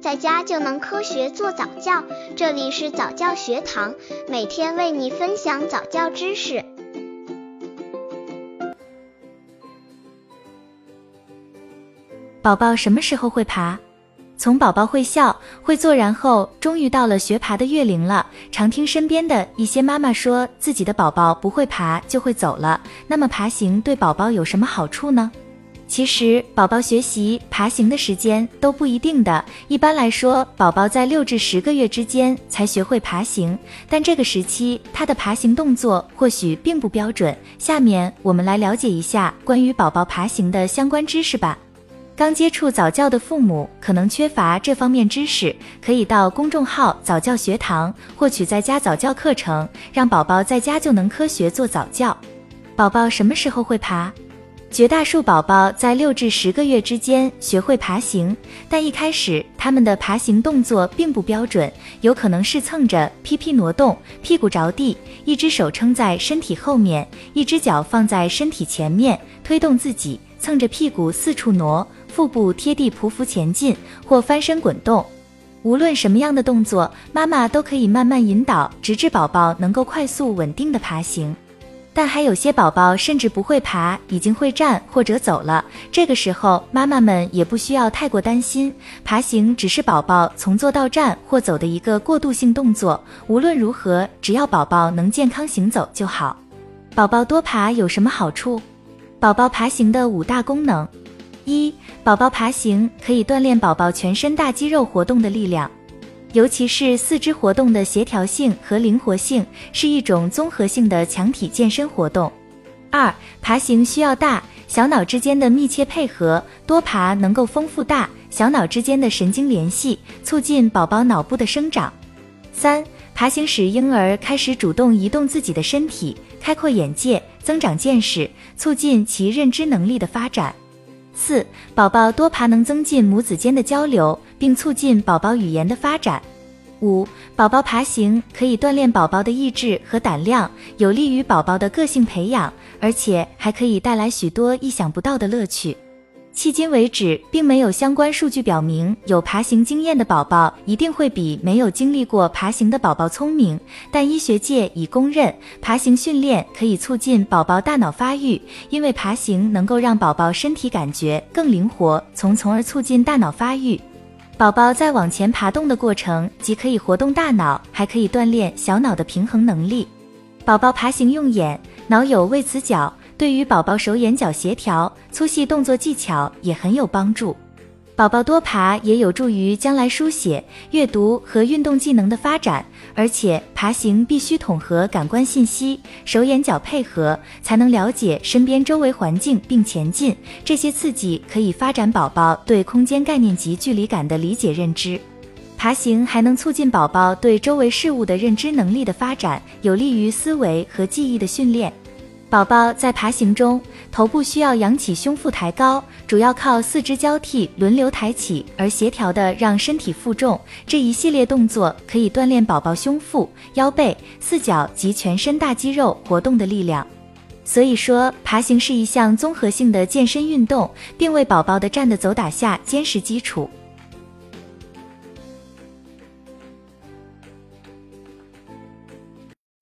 在家就能科学做早教。这里是早教学堂，每天为你分享早教知识。宝宝什么时候会爬？从宝宝会笑、会坐，然后终于到了学爬的月龄了。常听身边的一些妈妈说自己的宝宝不会爬就会走了，那么爬行对宝宝有什么好处呢？其实宝宝学习爬行的时间都不一定的，一般来说，宝宝在六至十个月之间才学会爬行，但这个时期他的爬行动作或许并不标准。下面我们来了解一下关于宝宝爬行的相关知识吧。刚接触早教的父母可能缺乏这方面知识，可以到公众号早教学堂获取在家早教课程，让宝宝在家就能科学做早教。宝宝什么时候会爬？绝大数宝宝在六至十个月之间学会爬行，但一开始他们的爬行动作并不标准，有可能是蹭着屁屁挪动，屁股着地，一只手撑在身体后面，一只脚放在身体前面推动自己，蹭着屁股四处挪。腹部贴地匍匐前进或翻身滚动，无论什么样的动作，妈妈都可以慢慢引导，直至宝宝能够快速稳定的爬行。但还有些宝宝甚至不会爬，已经会站或者走了。这个时候，妈妈们也不需要太过担心，爬行只是宝宝从坐到站或走的一个过渡性动作。无论如何，只要宝宝能健康行走就好。宝宝多爬有什么好处？宝宝爬行的五大功能。一、宝宝爬行可以锻炼宝宝全身大肌肉活动的力量，尤其是四肢活动的协调性和灵活性，是一种综合性的强体健身活动。二、爬行需要大小脑之间的密切配合，多爬能够丰富大小脑之间的神经联系，促进宝宝脑部的生长。三、爬行使婴儿开始主动移动自己的身体，开阔眼界，增长见识，促进其认知能力的发展。四、宝宝多爬能增进母子间的交流，并促进宝宝语言的发展。五、宝宝爬行可以锻炼宝宝的意志和胆量，有利于宝宝的个性培养，而且还可以带来许多意想不到的乐趣。迄今为止，并没有相关数据表明有爬行经验的宝宝一定会比没有经历过爬行的宝宝聪明。但医学界已公认，爬行训练可以促进宝宝大脑发育，因为爬行能够让宝宝身体感觉更灵活，从从而促进大脑发育。宝宝在往前爬动的过程，既可以活动大脑，还可以锻炼小脑的平衡能力。宝宝爬行用眼，脑有位磁角。对于宝宝手眼脚协调、粗细动作技巧也很有帮助。宝宝多爬也有助于将来书写、阅读和运动技能的发展。而且爬行必须统合感官信息，手眼脚配合，才能了解身边周围环境并前进。这些刺激可以发展宝宝对空间概念及距离感的理解认知。爬行还能促进宝宝对周围事物的认知能力的发展，有利于思维和记忆的训练。宝宝在爬行中，头部需要扬起，胸腹抬高，主要靠四肢交替轮流抬起，而协调的让身体负重。这一系列动作可以锻炼宝宝胸腹、腰背、四脚及全身大肌肉活动的力量。所以说，爬行是一项综合性的健身运动，并为宝宝的站的走打下坚实基础。